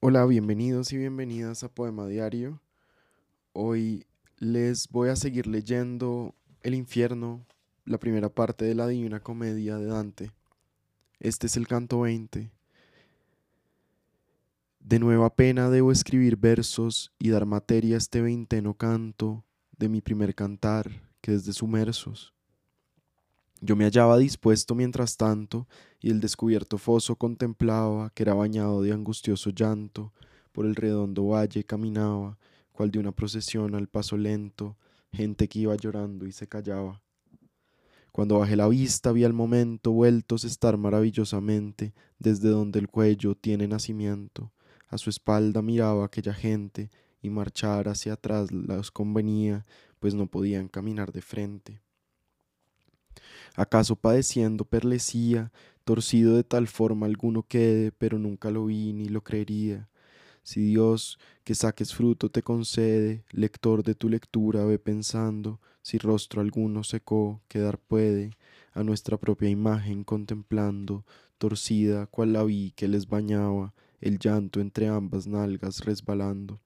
Hola, bienvenidos y bienvenidas a Poema Diario. Hoy les voy a seguir leyendo El infierno, la primera parte de la Divina Comedia de Dante. Este es el canto 20. De nueva pena debo escribir versos y dar materia a este veinteno canto de mi primer cantar, que es de sumersos. Yo me hallaba dispuesto mientras tanto, y el descubierto foso contemplaba, que era bañado de angustioso llanto, por el redondo valle caminaba, cual de una procesión al paso lento, gente que iba llorando y se callaba. Cuando bajé la vista vi al momento vueltos estar maravillosamente desde donde el cuello tiene nacimiento. A su espalda miraba aquella gente y marchar hacia atrás las convenía, pues no podían caminar de frente. ¿Acaso padeciendo perlecía, torcido de tal forma alguno quede, pero nunca lo vi ni lo creería? Si Dios que saques fruto te concede, lector de tu lectura ve pensando, si rostro alguno secó, quedar puede, a nuestra propia imagen contemplando, torcida cual la vi que les bañaba, el llanto entre ambas nalgas resbalando.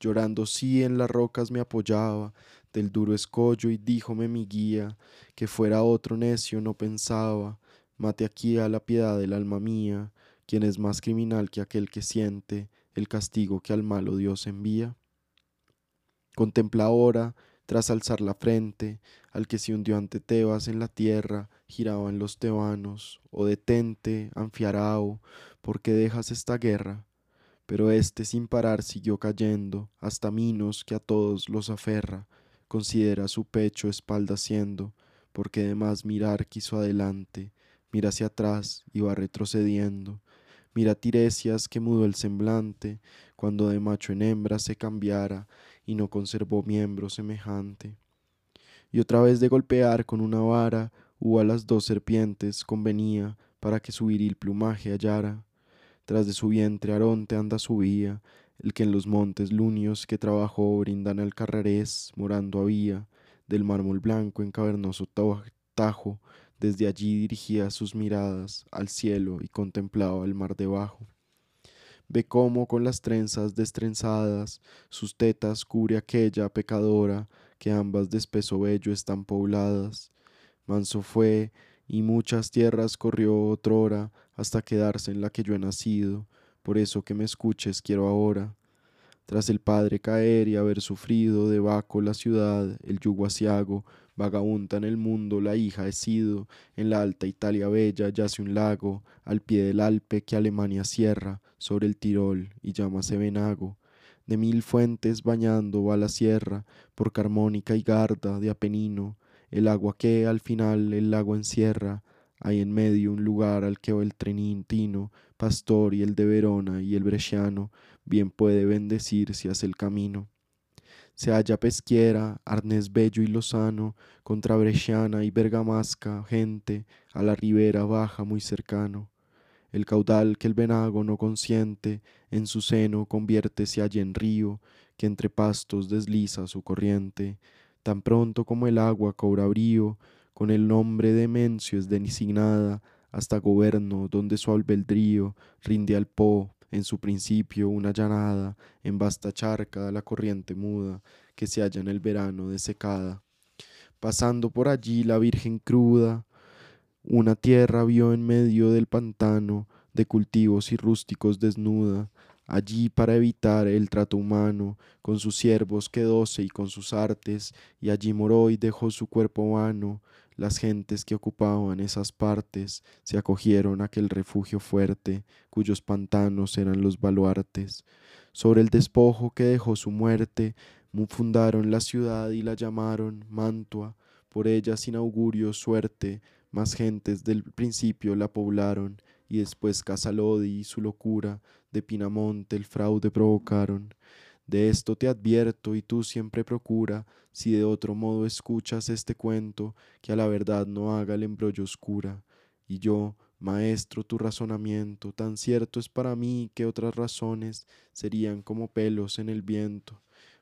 Llorando sí en las rocas me apoyaba, del duro escollo y díjome mi guía, que fuera otro necio no pensaba, mate aquí a la piedad del alma mía, quien es más criminal que aquel que siente el castigo que al malo Dios envía. Contempla ahora, tras alzar la frente, al que se hundió ante Tebas en la tierra, giraban los tebanos, o detente, anfiarao, porque dejas esta guerra? Pero éste sin parar siguió cayendo, hasta Minos que a todos los aferra, considera su pecho espalda siendo, porque de más mirar quiso adelante, mira hacia atrás y va retrocediendo. Mira Tiresias que mudó el semblante, cuando de macho en hembra se cambiara y no conservó miembro semejante. Y otra vez de golpear con una vara, hubo a las dos serpientes convenía para que su viril plumaje hallara. Tras de su vientre Aronte anda subía, el que en los montes lunios que trabajó brindan al carrarés, morando había, del mármol blanco en cavernoso tajo, desde allí dirigía sus miradas al cielo y contemplaba el mar debajo. Ve cómo con las trenzas destrenzadas sus tetas cubre aquella pecadora, que ambas de espeso vello están pobladas. Manso fue y muchas tierras corrió otrora hasta quedarse en la que yo he nacido, por eso que me escuches quiero ahora. Tras el padre caer y haber sufrido de Baco la ciudad, el yugo asiago, vagabunda en el mundo la hija he sido, en la alta Italia bella yace un lago, al pie del Alpe que Alemania cierra, sobre el Tirol y llámase Venago. De mil fuentes bañando va la sierra, por Carmónica y Garda de Apenino, el agua que al final el lago encierra, hay en medio un lugar al que el trenintino, pastor y el de Verona y el bresciano, bien puede bendecir si hace el camino. Se halla pesquiera, arnés bello y lozano, contra bresciana y bergamasca, gente, a la ribera baja muy cercano. El caudal que el venago no consiente, en su seno convierte se halla en río, que entre pastos desliza su corriente, tan pronto como el agua cobra brío, con el nombre de Mencio es designada hasta gobierno donde su albedrío rinde al Po en su principio una llanada, en vasta charca la corriente muda que se halla en el verano desecada. Pasando por allí la Virgen cruda, una tierra vio en medio del pantano, de cultivos y rústicos desnuda, allí para evitar el trato humano, con sus siervos quedóse y con sus artes, y allí moró y dejó su cuerpo vano, las gentes que ocupaban esas partes se acogieron a aquel refugio fuerte, cuyos pantanos eran los baluartes. Sobre el despojo que dejó su muerte, fundaron la ciudad y la llamaron Mantua, por ella sin augurio suerte, más gentes del principio la poblaron, y después Casalodi y su locura, de Pinamonte el fraude provocaron. De esto te advierto y tú siempre procura, si de otro modo escuchas este cuento, que a la verdad no haga el embrollo oscura. Y yo, maestro, tu razonamiento tan cierto es para mí que otras razones serían como pelos en el viento.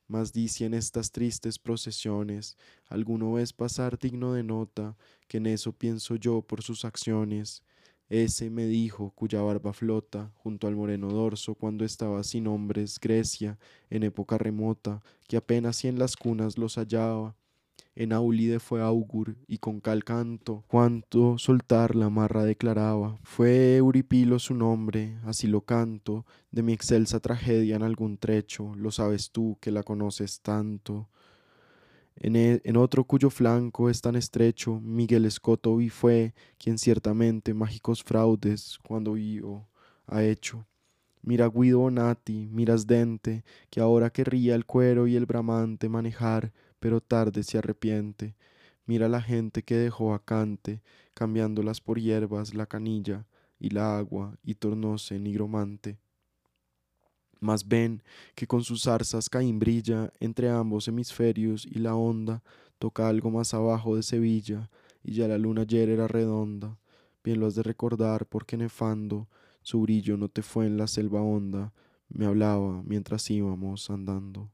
Mas dice en estas tristes procesiones, alguno ves pasar digno de nota, que en eso pienso yo por sus acciones. Ese me dijo, cuya barba flota junto al moreno dorso cuando estaba sin hombres Grecia en época remota, que apenas si en las cunas los hallaba. En Aulide fue augur y con cal canto, cuanto soltar la marra declaraba. Fue Euripilo su nombre, así lo canto, de mi excelsa tragedia en algún trecho, lo sabes tú que la conoces tanto. E, en, otro cuyo flanco es tan estrecho, Miguel Escoto vi fue quien ciertamente mágicos fraudes cuando vio ha hecho. Mira Guido Bonatti, miras Dente, que ahora querría el cuero y el bramante manejar, pero tarde se arrepiente. Mira la gente que dejó vacante, cambiándolas por hierbas la canilla y la agua, y tornóse nigromante. Mas ven que con sus zarzas Caín brilla entre ambos hemisferios y la onda toca algo más abajo de Sevilla y ya la luna ayer era redonda. Bien lo has de recordar porque nefando su brillo no te fue en la selva honda, me hablaba mientras íbamos andando.